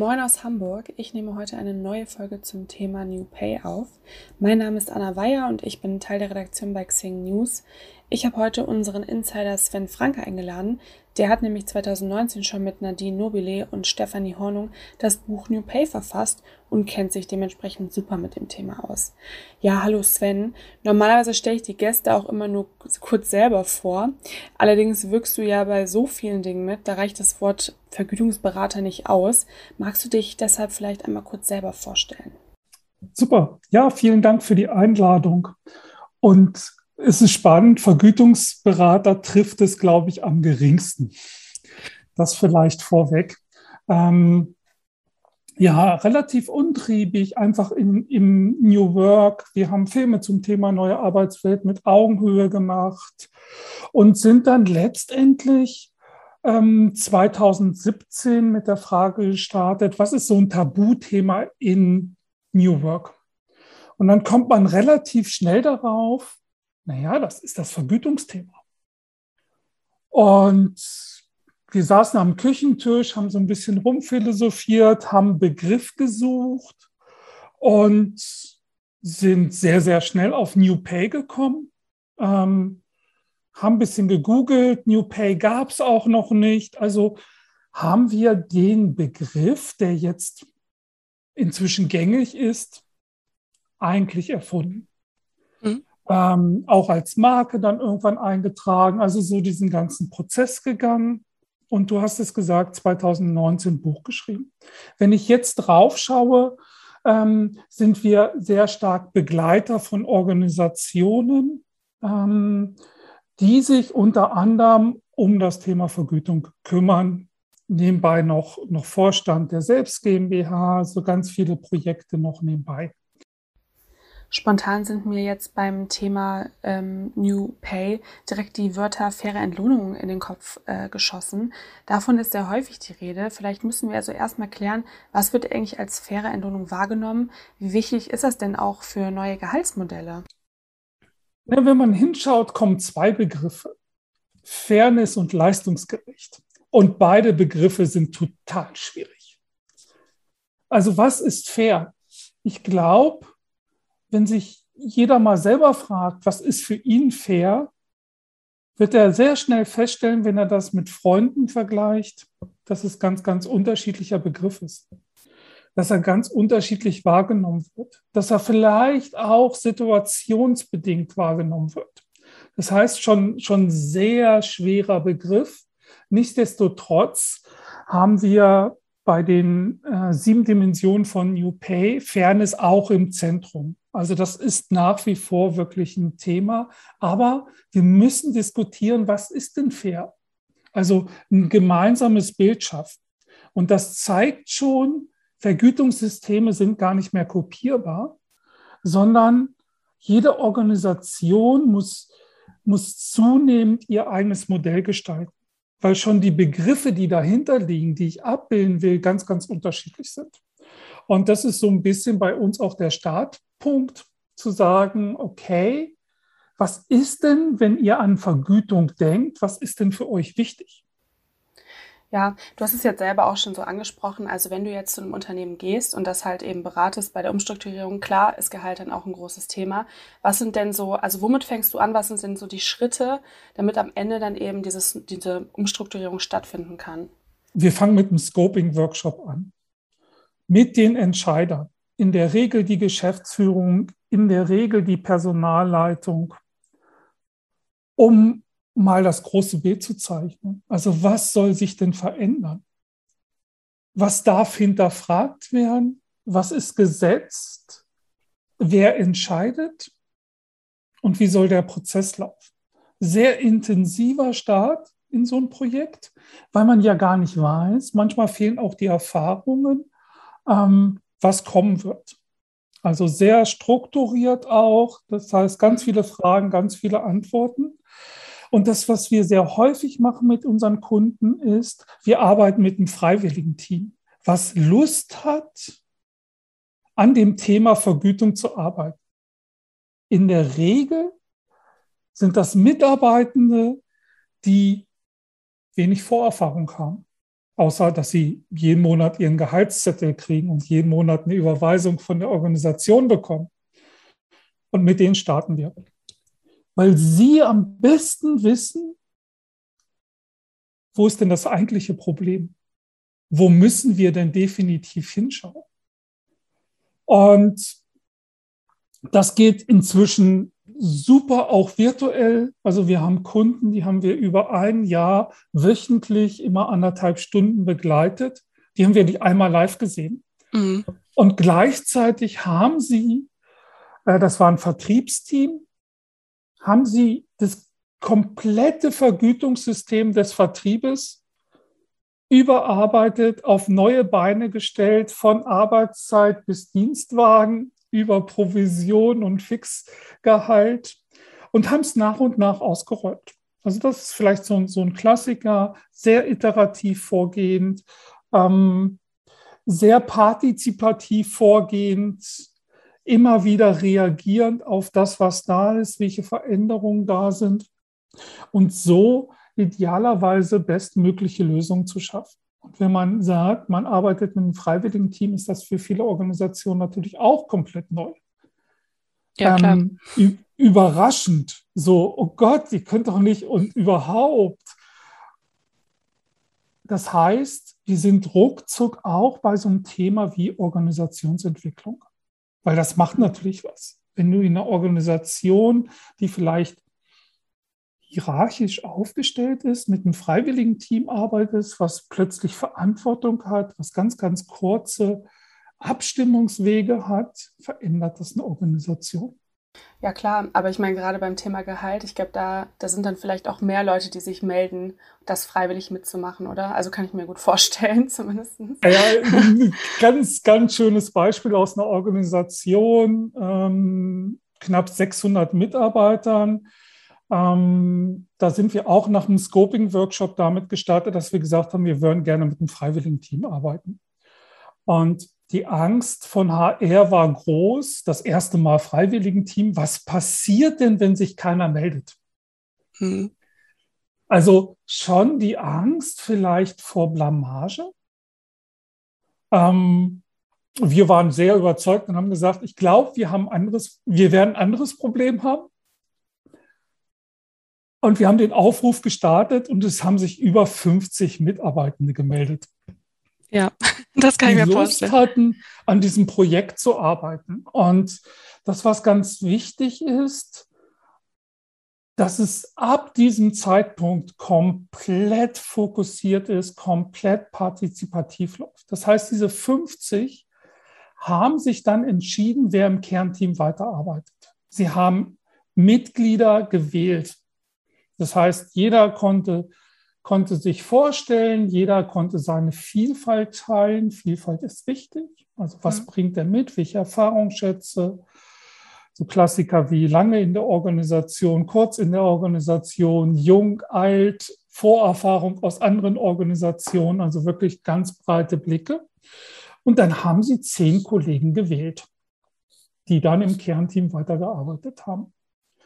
Moin aus Hamburg. Ich nehme heute eine neue Folge zum Thema New Pay auf. Mein Name ist Anna Weyer und ich bin Teil der Redaktion bei Xing News. Ich habe heute unseren Insider Sven Franke eingeladen. Der hat nämlich 2019 schon mit Nadine Nobile und Stefanie Hornung das Buch New Pay verfasst und kennt sich dementsprechend super mit dem Thema aus. Ja, hallo Sven. Normalerweise stelle ich die Gäste auch immer nur kurz selber vor. Allerdings wirkst du ja bei so vielen Dingen mit, da reicht das Wort Vergütungsberater nicht aus. Magst du dich deshalb vielleicht einmal kurz selber vorstellen? Super. Ja, vielen Dank für die Einladung. Und es ist spannend, Vergütungsberater trifft es, glaube ich, am geringsten. Das vielleicht vorweg. Ähm, ja, relativ untriebig, einfach in, im New Work. Wir haben Filme zum Thema neue Arbeitswelt mit Augenhöhe gemacht und sind dann letztendlich ähm, 2017 mit der Frage gestartet, was ist so ein Tabuthema in New Work? Und dann kommt man relativ schnell darauf, naja, das ist das Vergütungsthema. Und wir saßen am Küchentisch, haben so ein bisschen rumphilosophiert, haben Begriff gesucht und sind sehr, sehr schnell auf New Pay gekommen. Ähm, haben ein bisschen gegoogelt, New Pay gab es auch noch nicht. Also haben wir den Begriff, der jetzt inzwischen gängig ist, eigentlich erfunden. Mhm ähm, auch als Marke dann irgendwann eingetragen, also so diesen ganzen Prozess gegangen. Und du hast es gesagt, 2019 Buch geschrieben. Wenn ich jetzt drauf schaue, ähm, sind wir sehr stark Begleiter von Organisationen, ähm, die sich unter anderem um das Thema Vergütung kümmern. Nebenbei noch, noch Vorstand der Selbst GmbH, so ganz viele Projekte noch nebenbei. Spontan sind mir jetzt beim Thema ähm, New Pay direkt die Wörter faire Entlohnung in den Kopf äh, geschossen. Davon ist sehr häufig die Rede. Vielleicht müssen wir also erstmal klären, was wird eigentlich als faire Entlohnung wahrgenommen? Wie wichtig ist das denn auch für neue Gehaltsmodelle? Ja, wenn man hinschaut, kommen zwei Begriffe. Fairness und leistungsgerecht. Und beide Begriffe sind total schwierig. Also was ist fair? Ich glaube, wenn sich jeder mal selber fragt, was ist für ihn fair, wird er sehr schnell feststellen, wenn er das mit Freunden vergleicht, dass es ganz, ganz unterschiedlicher Begriff ist. Dass er ganz unterschiedlich wahrgenommen wird. Dass er vielleicht auch situationsbedingt wahrgenommen wird. Das heißt, schon, schon sehr schwerer Begriff. Nichtsdestotrotz haben wir bei den äh, sieben Dimensionen von New Pay Fairness auch im Zentrum. Also das ist nach wie vor wirklich ein Thema. Aber wir müssen diskutieren, was ist denn fair? Also ein gemeinsames Bild schaffen. Und das zeigt schon, Vergütungssysteme sind gar nicht mehr kopierbar, sondern jede Organisation muss, muss zunehmend ihr eigenes Modell gestalten, weil schon die Begriffe, die dahinter liegen, die ich abbilden will, ganz, ganz unterschiedlich sind. Und das ist so ein bisschen bei uns auch der Start. Punkt zu sagen, okay, was ist denn, wenn ihr an Vergütung denkt, was ist denn für euch wichtig? Ja, du hast es jetzt selber auch schon so angesprochen. Also wenn du jetzt zu einem Unternehmen gehst und das halt eben beratest bei der Umstrukturierung, klar ist Gehalt dann auch ein großes Thema. Was sind denn so, also womit fängst du an? Was sind denn so die Schritte, damit am Ende dann eben dieses, diese Umstrukturierung stattfinden kann? Wir fangen mit einem Scoping-Workshop an. Mit den Entscheidern in der Regel die Geschäftsführung, in der Regel die Personalleitung, um mal das große Bild zu zeichnen. Also was soll sich denn verändern? Was darf hinterfragt werden? Was ist gesetzt? Wer entscheidet? Und wie soll der Prozess laufen? Sehr intensiver Start in so ein Projekt, weil man ja gar nicht weiß. Manchmal fehlen auch die Erfahrungen. Ähm, was kommen wird. Also sehr strukturiert auch. Das heißt, ganz viele Fragen, ganz viele Antworten. Und das, was wir sehr häufig machen mit unseren Kunden, ist, wir arbeiten mit einem freiwilligen Team, was Lust hat, an dem Thema Vergütung zu arbeiten. In der Regel sind das Mitarbeitende, die wenig Vorerfahrung haben. außer dass sie jeden Monat ihren Gehaltszettel kriegen und jeden Monat eine Überweisung von der Organisation bekommen. Und mit denen starten wir. Weil sie am besten wissen, wo ist denn das eigentliche Problem? Wo müssen wir denn definitiv hinschauen? Und das geht inzwischen super auch virtuell. Also wir haben Kunden, die haben wir über ein Jahr wöchentlich immer anderthalb Stunden begleitet. Die haben wir nicht einmal live gesehen. Mhm. Und gleichzeitig haben sie, äh, das war ein Vertriebsteam, haben sie das komplette Vergütungssystem des Vertriebes überarbeitet, auf neue Beine gestellt, von Arbeitszeit bis Dienstwagen über Provision und Fixgehalt und haben es nach und nach ausgerollt. Also das ist vielleicht so, so ein Klassiker, sehr iterativ vorgehend, ähm, sehr partizipativ vorgehend, immer wieder reagierend auf das, was da ist, welche Veränderungen da sind und so idealerweise bestmögliche Lösungen zu schaffen. Und wenn man sagt, man arbeitet mit einem freiwilligen Team, ist das für viele Organisationen natürlich auch komplett neu. Ja, klar. Ähm, überraschend. So, oh Gott, ihr könnt doch nicht und überhaupt. Das heißt, wir sind ruckzuck auch bei so einem Thema wie Organisationsentwicklung, weil das macht natürlich was. Wenn du in einer Organisation, die vielleicht hierarchisch aufgestellt ist, mit einem freiwilligen Team arbeitest, was plötzlich Verantwortung hat, was ganz, ganz kurze Abstimmungswege hat, verändert das eine Organisation. Ja klar, aber ich meine gerade beim Thema Gehalt, ich glaube, da, da sind dann vielleicht auch mehr Leute, die sich melden, das freiwillig mitzumachen, oder? Also kann ich mir gut vorstellen, zumindest. Ja, ganz, ganz schönes Beispiel aus einer Organisation, ähm, knapp 600 Mitarbeitern. Ähm, da sind wir auch nach einem Scoping-Workshop damit gestartet, dass wir gesagt haben, wir würden gerne mit einem freiwilligen Team arbeiten. Und die Angst von HR war groß, das erste Mal freiwilligen Team. Was passiert denn, wenn sich keiner meldet? Hm. Also schon die Angst vielleicht vor Blamage. Ähm, wir waren sehr überzeugt und haben gesagt, ich glaube, wir haben anderes, wir werden ein anderes Problem haben. Und wir haben den Aufruf gestartet und es haben sich über 50 Mitarbeitende gemeldet. Ja, das kann ich mir Lust vorstellen. hatten, an diesem Projekt zu arbeiten. Und das, was ganz wichtig ist, dass es ab diesem Zeitpunkt komplett fokussiert ist, komplett partizipativ läuft. Das heißt, diese 50 haben sich dann entschieden, wer im Kernteam weiterarbeitet. Sie haben Mitglieder gewählt. Das heißt, jeder konnte, konnte sich vorstellen, jeder konnte seine Vielfalt teilen. Vielfalt ist wichtig. Also was mhm. bringt er mit? Welche Erfahrungsschätze? So Klassiker wie lange in der Organisation, kurz in der Organisation, jung, alt, Vorerfahrung aus anderen Organisationen, also wirklich ganz breite Blicke. Und dann haben sie zehn Kollegen gewählt, die dann im Kernteam weitergearbeitet haben.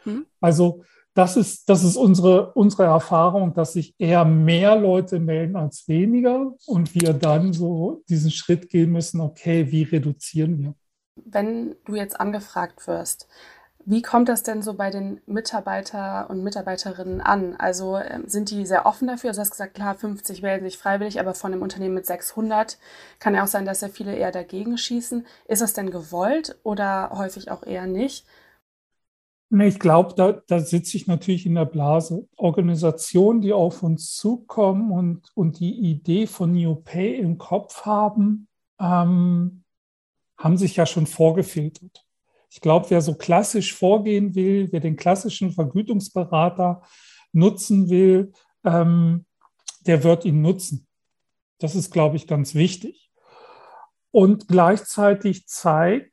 Mhm. Also das ist, das ist unsere, unsere Erfahrung, dass sich eher mehr Leute melden als weniger und wir dann so diesen Schritt gehen müssen, okay, wie reduzieren wir? Wenn du jetzt angefragt wirst, wie kommt das denn so bei den Mitarbeiter und Mitarbeiterinnen an? Also ähm, sind die sehr offen dafür? Also du hast gesagt, klar, 50 melden sich freiwillig, aber von einem Unternehmen mit 600 kann ja auch sein, dass ja viele eher dagegen schießen. Ist das denn gewollt oder häufig auch eher nicht? Nee, ich glaube, da, da sitze ich natürlich in der Blase. Organisationen, die auf uns zukommen und, und die Idee von New Pay im Kopf haben, ähm, haben sich ja schon vorgefiltert. Ich glaube, wer so klassisch vorgehen will, wer den klassischen Vergütungsberater nutzen will, ähm, der wird ihn nutzen. Das ist, glaube ich, ganz wichtig. Und gleichzeitig zeigt,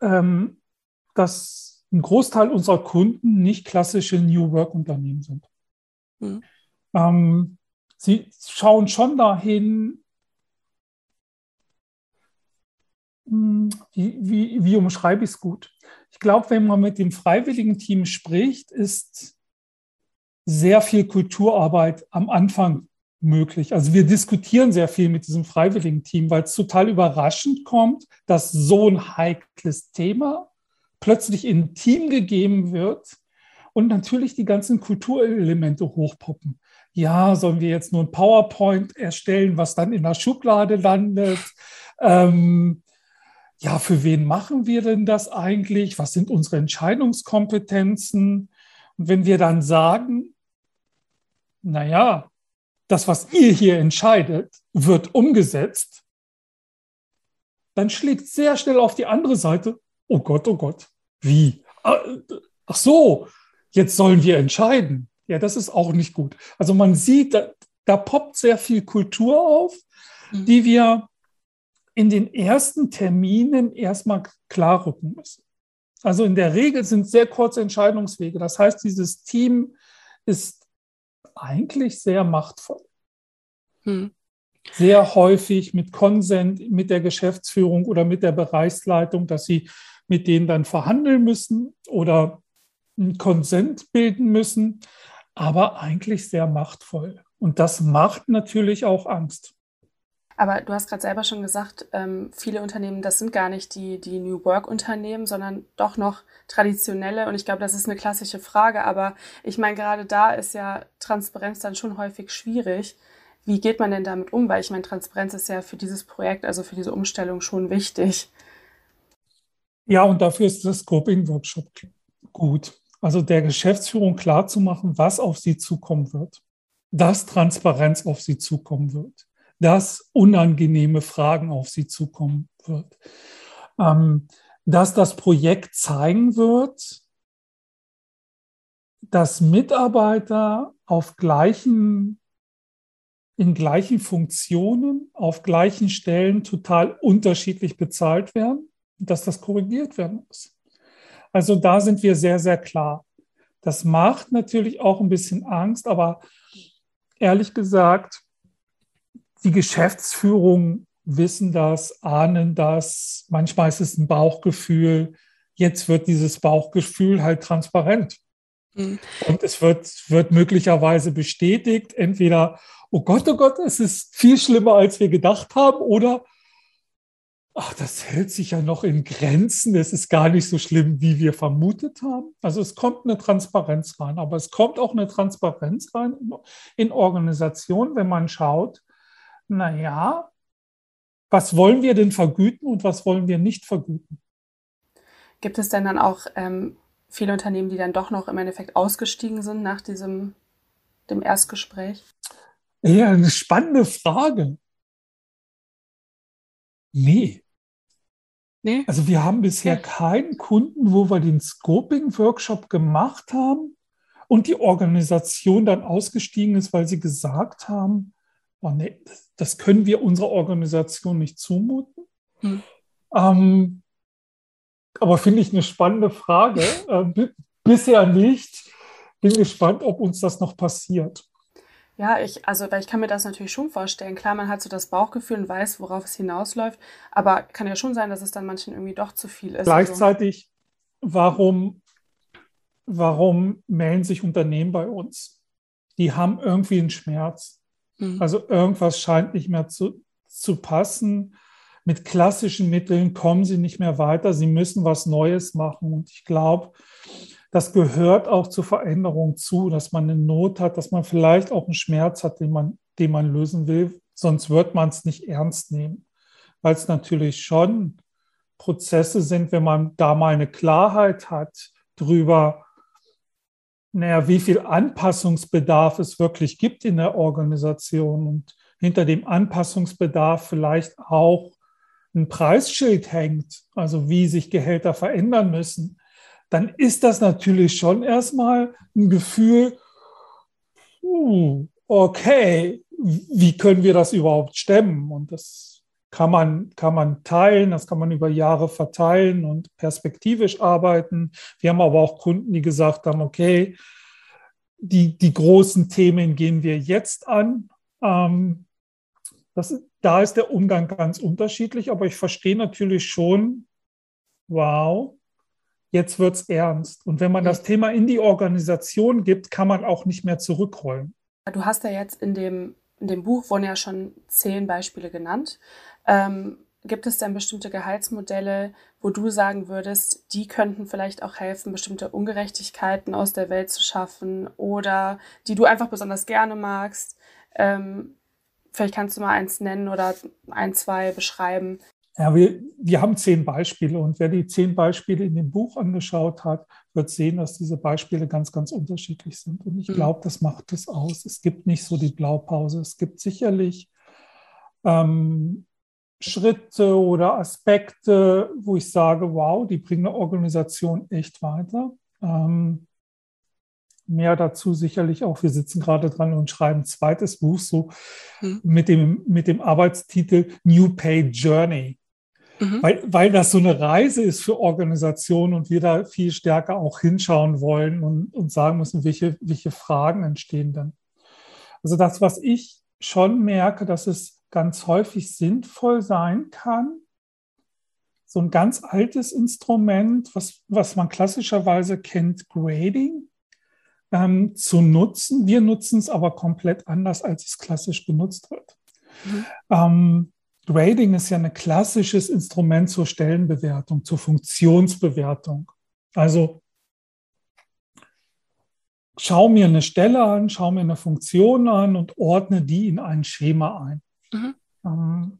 ähm, dass ein Großteil unserer Kunden nicht klassische New Work-Unternehmen sind. Mhm. Ähm, sie schauen schon dahin, hm, wie, wie, wie umschreibe ich es gut? Ich glaube, wenn man mit dem freiwilligen Team spricht, ist sehr viel Kulturarbeit am Anfang möglich. Also wir diskutieren sehr viel mit diesem freiwilligen Team, weil es total überraschend kommt, dass so ein heikles Thema plötzlich in ein Team gegeben wird und natürlich die ganzen Kulturelemente hochpoppen. Ja, sollen wir jetzt nur ein PowerPoint erstellen, was dann in der Schublade landet? Ähm, ja, für wen machen wir denn das eigentlich? Was sind unsere Entscheidungskompetenzen? Und wenn wir dann sagen, naja, das, was ihr hier entscheidet, wird umgesetzt, dann schlägt sehr schnell auf die andere Seite, oh Gott, oh Gott, wie? Ah, ach so, jetzt sollen wir entscheiden. Ja, das ist auch nicht gut. Also man sieht, da, da poppt sehr viel Kultur auf, mhm. die wir in den ersten Terminen erstmal klar rücken müssen. Also in der Regel sind sehr kurze Entscheidungswege. Das heißt, dieses Team ist eigentlich sehr machtvoll. Hm. Sehr häufig mit Konsent mit der Geschäftsführung oder mit der Bereichsleitung, dass sie mit denen dann verhandeln müssen oder einen Konsent bilden müssen, aber eigentlich sehr machtvoll. Und das macht natürlich auch Angst. Aber du hast gerade selber schon gesagt, ähm, viele Unternehmen, das sind gar nicht die, die New Work-Unternehmen, sondern doch noch traditionelle. Und ich glaube, das ist eine klassische Frage. Aber ich meine, gerade da ist ja Transparenz dann schon häufig schwierig. Wie geht man denn damit um? Weil ich meine, Transparenz ist ja für dieses Projekt, also für diese Umstellung schon wichtig. Ja, und dafür ist das Scoping-Workshop gut. Also der Geschäftsführung klarzumachen, was auf sie zukommen wird, dass Transparenz auf sie zukommen wird dass unangenehme Fragen auf sie zukommen wird. Ähm, dass das Projekt zeigen wird, dass Mitarbeiter auf gleichen, in gleichen Funktionen, auf gleichen Stellen total unterschiedlich bezahlt werden dass das korrigiert werden muss. Also da sind wir sehr, sehr klar. Das macht natürlich auch ein bisschen Angst, aber ehrlich gesagt, die Geschäftsführung wissen das, ahnen das. Manchmal ist es ein Bauchgefühl. Jetzt wird dieses Bauchgefühl halt transparent. Mhm. Und es wird, wird möglicherweise bestätigt, entweder, oh Gott, oh Gott, es ist viel schlimmer, als wir gedacht haben, oder, ach, das hält sich ja noch in Grenzen, es ist gar nicht so schlimm, wie wir vermutet haben. Also es kommt eine Transparenz rein, aber es kommt auch eine Transparenz rein in Organisationen, wenn man schaut, naja, was wollen wir denn vergüten und was wollen wir nicht vergüten? Gibt es denn dann auch ähm, viele Unternehmen, die dann doch noch im Endeffekt ausgestiegen sind nach diesem dem Erstgespräch? Ja, eine spannende Frage. Nee. Nee? Also wir haben bisher okay. keinen Kunden, wo wir den Scoping-Workshop gemacht haben und die Organisation dann ausgestiegen ist, weil sie gesagt haben, oh nee, das können wir unserer Organisation nicht zumuten. Hm. Ähm, aber finde ich eine spannende Frage. Äh, bisher nicht. Bin gespannt, ob uns das noch passiert. Ja, ich, also, weil ich kann mir das natürlich schon vorstellen. Klar, man hat so das Bauchgefühl und weiß, worauf es hinausläuft. Aber kann ja schon sein, dass es dann manchen irgendwie doch zu viel ist. Gleichzeitig, warum, warum melden sich Unternehmen bei uns? Die haben irgendwie einen Schmerz. Mhm. Also irgendwas scheint nicht mehr zu, zu passen. Mit klassischen Mitteln kommen sie nicht mehr weiter. Sie müssen was Neues machen. Und ich glaube, das gehört auch zur Veränderung zu, dass man eine Not hat, dass man vielleicht auch einen Schmerz hat, den man, den man lösen will. Sonst wird man es nicht ernst nehmen. Weil es natürlich schon Prozesse sind, wenn man da mal eine Klarheit hat drüber, naja, wie viel Anpassungsbedarf es wirklich gibt in der Organisation und hinter dem Anpassungsbedarf vielleicht auch ein Preisschild hängt, also wie sich Gehälter verändern müssen, dann ist das natürlich schon erstmal ein Gefühl, okay, wie können wir das überhaupt stemmen? Und das kann man, kann man teilen, das kann man über Jahre verteilen und perspektivisch arbeiten. Wir haben aber auch Kunden, die gesagt haben, okay, die, die großen Themen gehen wir jetzt an. Ähm, das, da ist der Umgang ganz unterschiedlich, aber ich verstehe natürlich schon, wow, jetzt wird es ernst. Und wenn man das Thema in die Organisation gibt, kann man auch nicht mehr zurückrollen. Du hast ja jetzt in dem in dem Buch wurden ja schon zehn Beispiele genannt. Ähm, gibt es denn bestimmte Gehaltsmodelle, wo du sagen würdest, die könnten vielleicht auch helfen, bestimmte Ungerechtigkeiten aus der Welt zu schaffen oder die du einfach besonders gerne magst? Ähm, vielleicht kannst du mal eins nennen oder ein, zwei beschreiben. Ja, wir, wir haben zehn Beispiele und wer die zehn Beispiele in dem Buch angeschaut hat, wird sehen, dass diese Beispiele ganz, ganz unterschiedlich sind. Und ich mhm. glaube, das macht es aus. Es gibt nicht so die Blaupause. Es gibt sicherlich ähm, Schritte oder Aspekte, wo ich sage, wow, die bringen eine Organisation echt weiter. Ähm, mehr dazu sicherlich auch. Wir sitzen gerade dran und schreiben ein zweites Buch so mhm. mit, dem, mit dem Arbeitstitel New Pay Journey. Mhm. Weil, weil das so eine Reise ist für Organisationen und wir da viel stärker auch hinschauen wollen und, und sagen müssen, welche, welche Fragen entstehen denn. Also das, was ich schon merke, dass es ganz häufig sinnvoll sein kann, so ein ganz altes Instrument, was, was man klassischerweise kennt, Grading, ähm, zu nutzen. Wir nutzen es aber komplett anders, als es klassisch benutzt wird. Mhm. Ähm, Grading ist ja ein klassisches Instrument zur Stellenbewertung, zur Funktionsbewertung. Also schau mir eine Stelle an, schau mir eine Funktion an und ordne die in ein Schema ein. Mhm. Ähm,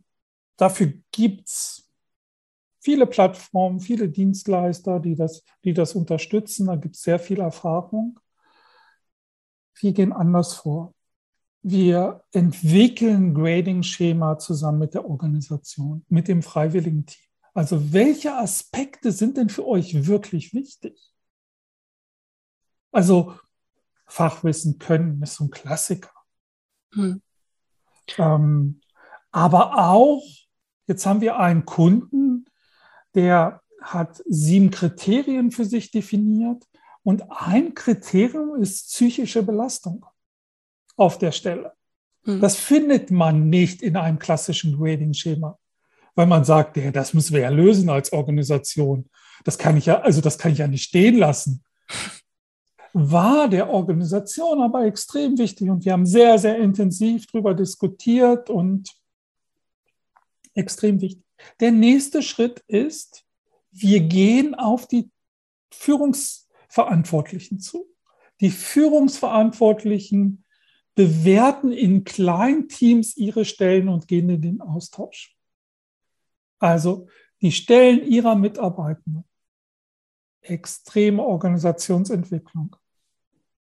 dafür gibt es viele Plattformen, viele Dienstleister, die das, die das unterstützen. Da gibt es sehr viel Erfahrung. Wir gehen anders vor wir entwickeln Grading-Schema zusammen mit der Organisation, mit dem freiwilligen Team. Also welche Aspekte sind denn für euch wirklich wichtig? Also Fachwissen können ist so ein Klassiker. Hm. Ähm, aber auch, jetzt haben wir einen Kunden, der hat sieben Kriterien für sich definiert und ein Kriterium ist psychische Belastung auf der Stelle. Mhm. Das findet man nicht in einem klassischen Grading-Schema, weil man sagt, ja, das müssen wir ja lösen als Organisation. Das kann ich ja, also das kann ich ja nicht stehen lassen. War der Organisation aber extrem wichtig und wir haben sehr, sehr intensiv darüber diskutiert und extrem wichtig. Der nächste Schritt ist, wir gehen auf die Führungsverantwortlichen zu. Die Führungsverantwortlichen bewerten in Kleinteams ihre Stellen und gehen in den Austausch. Also die Stellen ihrer Mitarbeitenden. Extreme Organisationsentwicklung.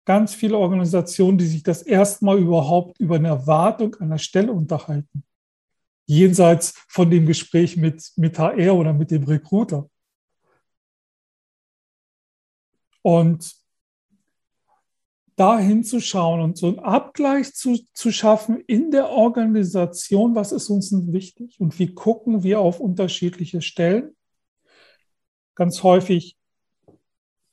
Ganz viele Organisationen, die sich das erstmal überhaupt über eine Erwartung einer Stelle unterhalten. Jenseits von dem Gespräch mit, mit HR oder mit dem Recruiter. Und da hinzuschauen und so einen Abgleich zu, zu schaffen in der Organisation, was ist uns wichtig und wie gucken wir auf unterschiedliche Stellen. Ganz häufig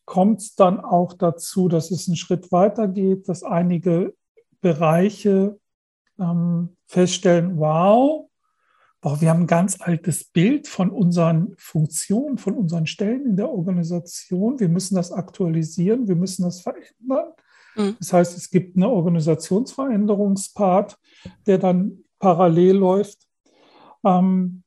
kommt es dann auch dazu, dass es einen Schritt weiter geht, dass einige Bereiche ähm, feststellen, wow, boah, wir haben ein ganz altes Bild von unseren Funktionen, von unseren Stellen in der Organisation. Wir müssen das aktualisieren, wir müssen das verändern. Mhm. Das heißt, es gibt einen Organisationsveränderungspart, der dann parallel läuft. Ähm,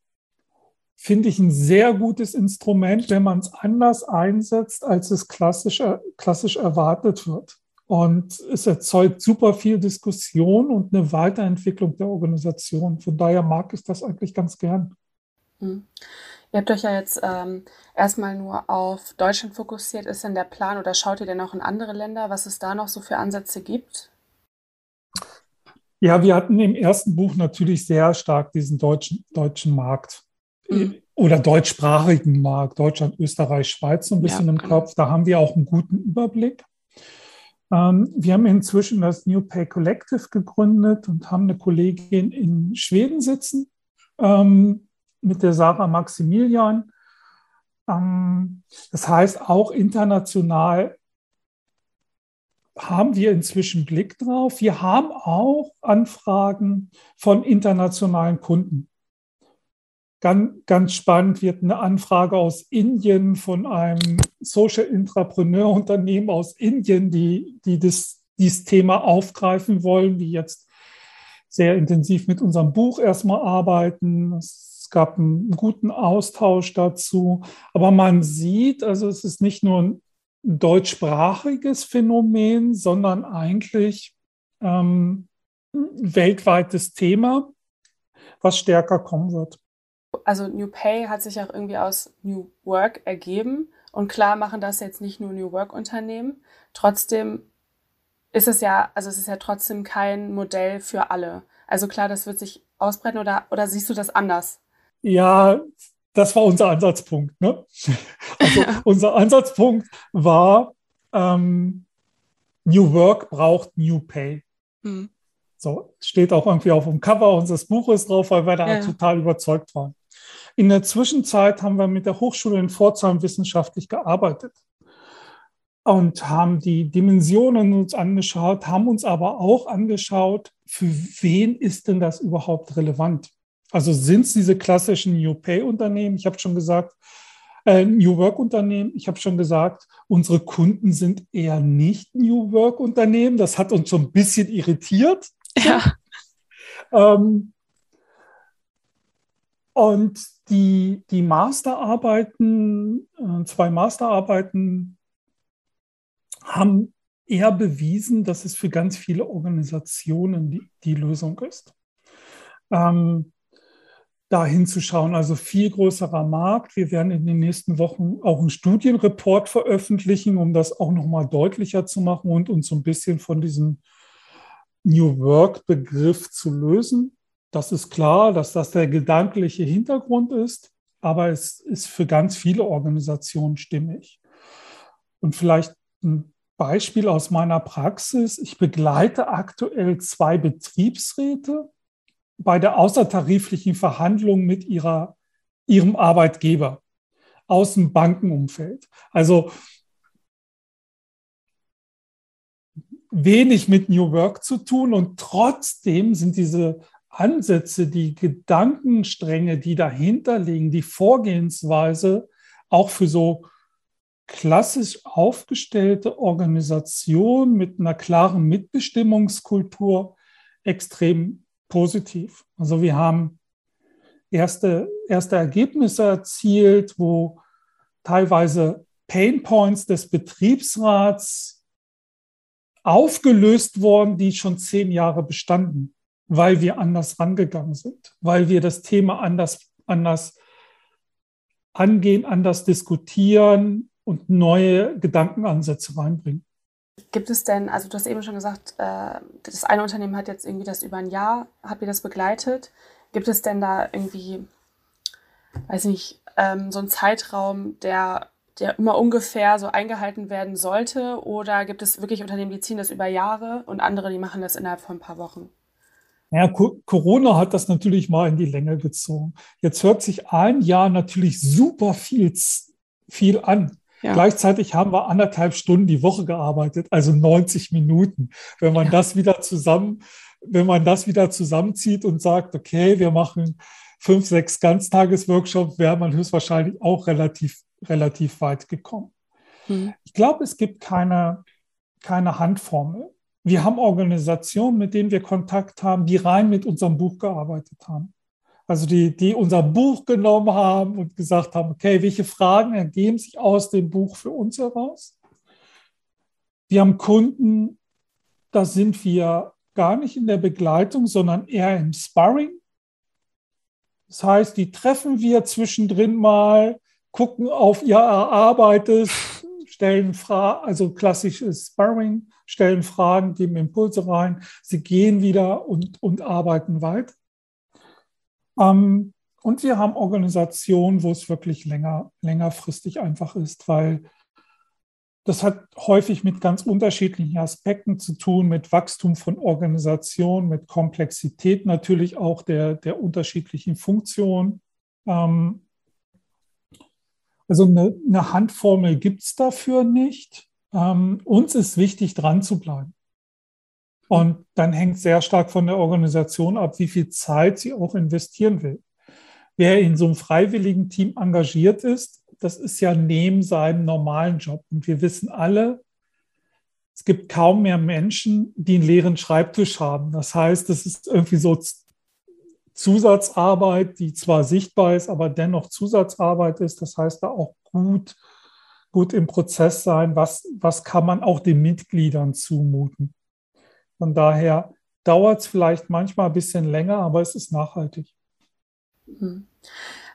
Finde ich ein sehr gutes Instrument, wenn man es anders einsetzt, als es klassisch, klassisch erwartet wird. Und es erzeugt super viel Diskussion und eine Weiterentwicklung der Organisation. Von daher mag ich das eigentlich ganz gern. Mhm. Ihr habt euch ja jetzt ähm, erstmal nur auf Deutschland fokussiert. Ist denn der Plan oder schaut ihr denn auch in andere Länder, was es da noch so für Ansätze gibt? Ja, wir hatten im ersten Buch natürlich sehr stark diesen deutschen, deutschen Markt mhm. oder deutschsprachigen Markt, Deutschland, Österreich, Schweiz so ein bisschen ja, im genau. Kopf. Da haben wir auch einen guten Überblick. Ähm, wir haben inzwischen das New Pay Collective gegründet und haben eine Kollegin in Schweden sitzen, ähm, mit der Sarah Maximilian. Ähm, das heißt, auch international haben wir inzwischen Blick drauf. Wir haben auch Anfragen von internationalen Kunden. Ganz, ganz spannend wird eine Anfrage aus Indien von einem Social Intrapreneur Unternehmen aus Indien, die, die das, dieses Thema aufgreifen wollen, die jetzt sehr intensiv mit unserem Buch erstmal arbeiten. Es gab einen guten Austausch dazu. Aber man sieht, also es ist nicht nur ein deutschsprachiges Phänomen, sondern eigentlich ähm, weltweites Thema, was stärker kommen wird. Also New Pay hat sich auch irgendwie aus New Work ergeben. Und klar machen das jetzt nicht nur New Work Unternehmen. Trotzdem ist es ja, also es ist ja trotzdem kein Modell für alle. Also klar, das wird sich ausbreiten oder, oder siehst du das anders? Ja, das war unser Ansatzpunkt. Ne? Also unser Ansatzpunkt war, ähm, New Work braucht New Pay. Hm. So steht auch irgendwie auf dem Cover unseres Buches drauf, weil wir da ja. total überzeugt waren. In der Zwischenzeit haben wir mit der Hochschule in Pforzheim wissenschaftlich gearbeitet und haben die Dimensionen uns angeschaut, haben uns aber auch angeschaut, für wen ist denn das überhaupt relevant? Also sind es diese klassischen New Pay-Unternehmen? Ich habe schon gesagt, äh, New Work-Unternehmen. Ich habe schon gesagt, unsere Kunden sind eher nicht New Work-Unternehmen. Das hat uns so ein bisschen irritiert. Ja. Ähm, und die, die Masterarbeiten, äh, zwei Masterarbeiten haben eher bewiesen, dass es für ganz viele Organisationen die, die Lösung ist. Ähm, da hinzuschauen, also viel größerer Markt. Wir werden in den nächsten Wochen auch einen Studienreport veröffentlichen, um das auch nochmal deutlicher zu machen und uns so ein bisschen von diesem New Work-Begriff zu lösen. Das ist klar, dass das der gedankliche Hintergrund ist, aber es ist für ganz viele Organisationen stimmig. Und vielleicht ein Beispiel aus meiner Praxis. Ich begleite aktuell zwei Betriebsräte bei der außertariflichen Verhandlung mit ihrer, ihrem Arbeitgeber aus dem Bankenumfeld. Also wenig mit New Work zu tun und trotzdem sind diese Ansätze, die Gedankenstränge, die dahinter liegen, die Vorgehensweise auch für so klassisch aufgestellte Organisation mit einer klaren Mitbestimmungskultur extrem positiv. Also wir haben erste, erste Ergebnisse erzielt, wo teilweise Pain Points des Betriebsrats aufgelöst worden, die schon zehn Jahre bestanden, weil wir anders rangegangen sind, weil wir das Thema anders, anders angehen, anders diskutieren, und neue Gedankenansätze reinbringen. Gibt es denn, also du hast eben schon gesagt, äh, das eine Unternehmen hat jetzt irgendwie das über ein Jahr, habt ihr das begleitet? Gibt es denn da irgendwie, weiß nicht, ähm, so einen Zeitraum, der, der immer ungefähr so eingehalten werden sollte? Oder gibt es wirklich Unternehmen, die ziehen das über Jahre und andere, die machen das innerhalb von ein paar Wochen? Ja, Corona hat das natürlich mal in die Länge gezogen. Jetzt hört sich ein Jahr natürlich super viel, viel an. Ja. Gleichzeitig haben wir anderthalb Stunden die Woche gearbeitet, also 90 Minuten. Wenn man ja. das wieder zusammen, wenn man das wieder zusammenzieht und sagt, okay, wir machen fünf, sechs Ganztagesworkshops, wäre man höchstwahrscheinlich auch relativ, relativ weit gekommen. Hm. Ich glaube, es gibt keine, keine Handformel. Wir haben Organisationen, mit denen wir Kontakt haben, die rein mit unserem Buch gearbeitet haben. Also die, die unser Buch genommen haben und gesagt haben, okay, welche Fragen ergeben sich aus dem Buch für uns heraus? Wir haben Kunden, da sind wir gar nicht in der Begleitung, sondern eher im Sparring. Das heißt, die treffen wir zwischendrin mal, gucken auf ihr Erarbeitetes, stellen Fragen, also klassisches Sparring, stellen Fragen, geben Impulse rein, sie gehen wieder und, und arbeiten weiter. Ähm, und wir haben Organisationen, wo es wirklich länger, längerfristig einfach ist, weil das hat häufig mit ganz unterschiedlichen Aspekten zu tun, mit Wachstum von Organisationen, mit Komplexität natürlich auch der, der unterschiedlichen Funktionen. Ähm, also eine, eine Handformel gibt es dafür nicht. Ähm, uns ist wichtig, dran zu bleiben. Und dann hängt sehr stark von der Organisation ab, wie viel Zeit sie auch investieren will. Wer in so einem freiwilligen Team engagiert ist, das ist ja neben seinem normalen Job. Und wir wissen alle, es gibt kaum mehr Menschen, die einen leeren Schreibtisch haben. Das heißt, es ist irgendwie so Zusatzarbeit, die zwar sichtbar ist, aber dennoch Zusatzarbeit ist. Das heißt, da auch gut, gut im Prozess sein. Was, was kann man auch den Mitgliedern zumuten? Von daher dauert es vielleicht manchmal ein bisschen länger, aber es ist nachhaltig. Mhm.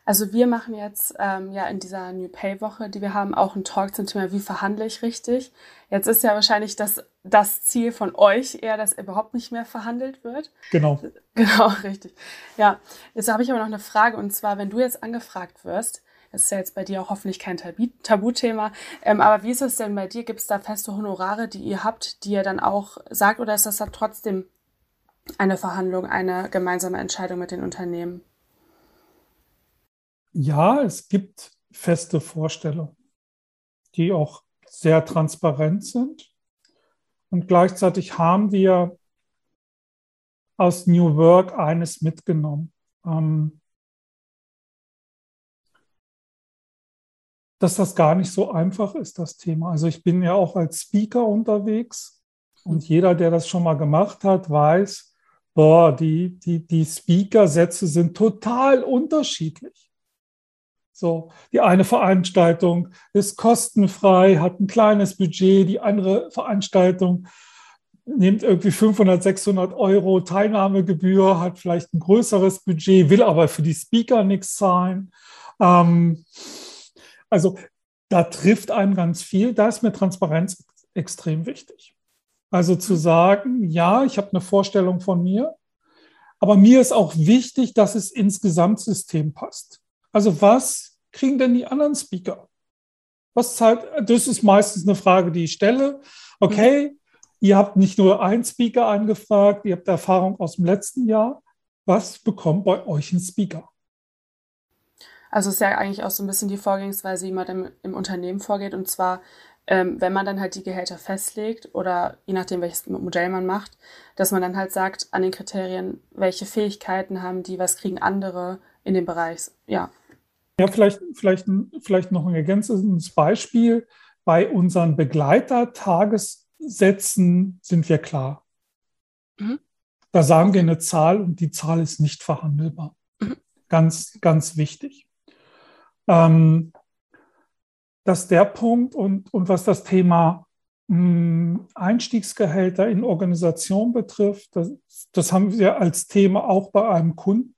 Also wir machen jetzt ähm, ja in dieser New Pay Woche, die wir haben, auch einen Talk zum Thema, wie verhandle ich richtig. Jetzt ist ja wahrscheinlich das, das Ziel von euch eher, dass überhaupt nicht mehr verhandelt wird. Genau. Genau, richtig. Ja, jetzt habe ich aber noch eine Frage und zwar, wenn du jetzt angefragt wirst, das ist ja jetzt bei dir auch hoffentlich kein Tabuthema, ähm, aber wie ist es denn bei dir? Gibt es da feste Honorare, die ihr habt, die ihr dann auch sagt oder ist das da trotzdem eine Verhandlung, eine gemeinsame Entscheidung mit den Unternehmen? ja, es gibt feste Vorstellungen, die auch sehr transparent sind. Und gleichzeitig haben wir aus New Work eines mitgenommen. Ähm, dass das gar nicht so einfach ist, das Thema. Also ich bin ja auch als Speaker unterwegs und jeder, der das schon mal gemacht hat, weiß, boah, die, die, die Speaker-Sätze sind total unterschiedlich. So, die eine Veranstaltung ist kostenfrei, hat ein kleines Budget, die andere Veranstaltung nimmt irgendwie 500, 600 Euro Teilnahmegebühr, hat vielleicht ein größeres Budget, will aber für die Speaker nichts zahlen. Ähm, also da trifft einem ganz viel. Da ist mir Transparenz extrem wichtig. Also zu sagen, ja, ich habe eine Vorstellung von mir, aber mir ist auch wichtig, dass es ins Gesamtsystem passt. Also was kriegen denn die anderen Speaker? Was zahlt, das ist meistens eine Frage, die ich stelle. Okay, ihr habt nicht nur einen Speaker angefragt, ihr habt Erfahrung aus dem letzten Jahr. Was bekommt bei euch ein Speaker? Also es ist ja eigentlich auch so ein bisschen die Vorgehensweise, wie man im, im Unternehmen vorgeht. Und zwar, ähm, wenn man dann halt die Gehälter festlegt oder je nachdem, welches Modell man macht, dass man dann halt sagt an den Kriterien, welche Fähigkeiten haben die, was kriegen andere in dem Bereich. Ja, ja, vielleicht, vielleicht, vielleicht noch ein ergänzendes Beispiel. Bei unseren Begleitertagessätzen sind wir klar. Mhm. Da sagen wir eine Zahl und die Zahl ist nicht verhandelbar. Mhm. Ganz, ganz wichtig. Ähm, das ist der Punkt und, und was das Thema mh, hm, Einstiegsgehälter in Organisation betrifft, das, das haben wir als Thema auch bei einem Kunden.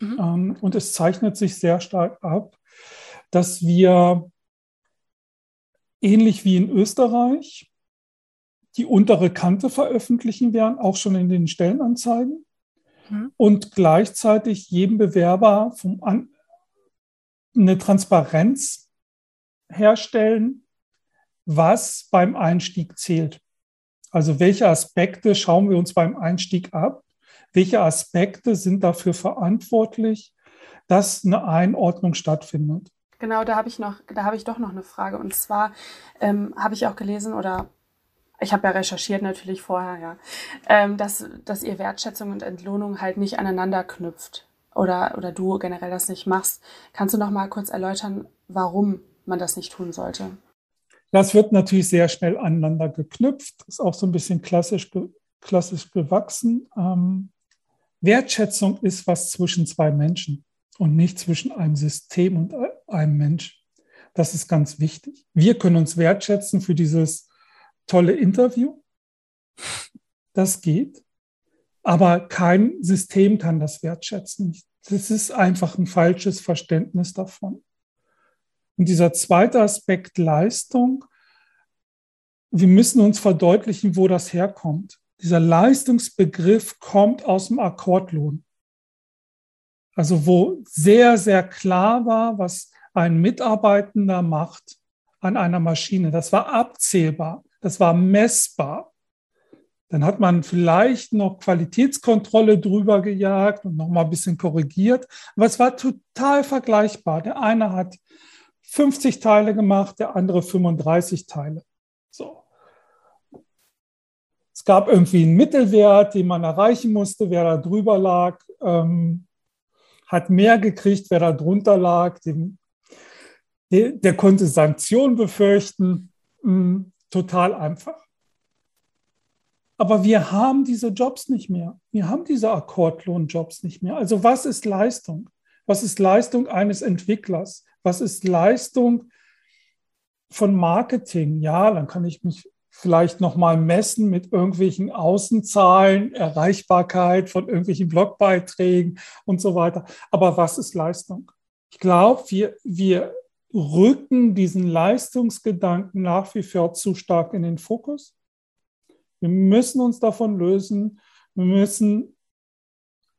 Mhm. Ähm, und es zeichnet sich sehr stark ab, dass wir ähnlich wie in Österreich die untere Kante veröffentlichen werden, auch schon in den Stellenanzeigen. Mhm. Und gleichzeitig jedem Bewerber vom An eine Transparenz herstellen, was beim Einstieg zählt. Also welche Aspekte schauen wir uns beim Einstieg ab welche Aspekte sind dafür verantwortlich, dass eine Einordnung stattfindet? Genau, da habe ich noch, da habe ich doch noch eine Frage. Und zwar ähm, habe ich auch gelesen oder ich habe ja recherchiert natürlich vorher, ja, ähm, dass, dass ihr Wertschätzung und Entlohnung halt nicht aneinander knüpft oder, oder du generell das nicht machst. Kannst du noch mal kurz erläutern, warum man das nicht tun sollte? Das wird natürlich sehr schnell aneinander geknüpft, ist auch so ein bisschen klassisch, klassisch gewachsen. Ähm, Wertschätzung ist was zwischen zwei Menschen und nicht zwischen einem System und einem Mensch. Das ist ganz wichtig. Wir können uns wertschätzen für dieses tolle Interview. Das geht. Aber kein System kann das wertschätzen. Das ist einfach ein falsches Verständnis davon. Und dieser zweite Aspekt Leistung, wir müssen uns verdeutlichen, wo das herkommt. Dieser Leistungsbegriff kommt aus dem Akkordlohn. Also wo sehr, sehr klar war, was ein Mitarbeitender macht an einer Maschine. Das war abzählbar, das war messbar. Dann hat man vielleicht noch Qualitätskontrolle drüber gejagt und noch mal ein bisschen korrigiert. Aber es war total vergleichbar. Der eine hat 50 Teile gemacht, der andere 35 Teile. So. Es gab irgendwie einen Mittelwert, den man erreichen musste. Wer da drüber lag, ähm, hat mehr gekriegt. Wer da drunter lag, dem, der, der konnte Sanktionen befürchten. Mhm, total einfach. Aber wir haben diese Jobs nicht mehr. Wir haben diese Akkordlohnjobs nicht mehr. Also was ist Leistung? Was ist Leistung eines Entwicklers? Was ist Leistung von Marketing? Ja, dann kann ich mich vielleicht nochmal messen mit irgendwelchen Außenzahlen, Erreichbarkeit von irgendwelchen Blogbeiträgen und so weiter. Aber was ist Leistung? Ich glaube, wir, wir rücken diesen Leistungsgedanken nach wie vor zu stark in den Fokus. Wir müssen uns davon lösen. Wir müssen,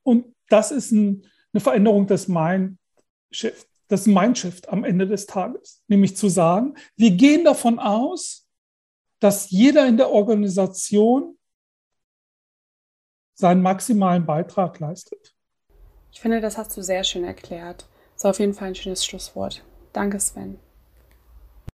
und das ist ein, eine Veränderung des Mindshift, das Mindshift am Ende des Tages. Nämlich zu sagen, wir gehen davon aus, dass jeder in der Organisation seinen maximalen Beitrag leistet. Ich finde, das hast du sehr schön erklärt. Das ist auf jeden Fall ein schönes Schlusswort. Danke, Sven.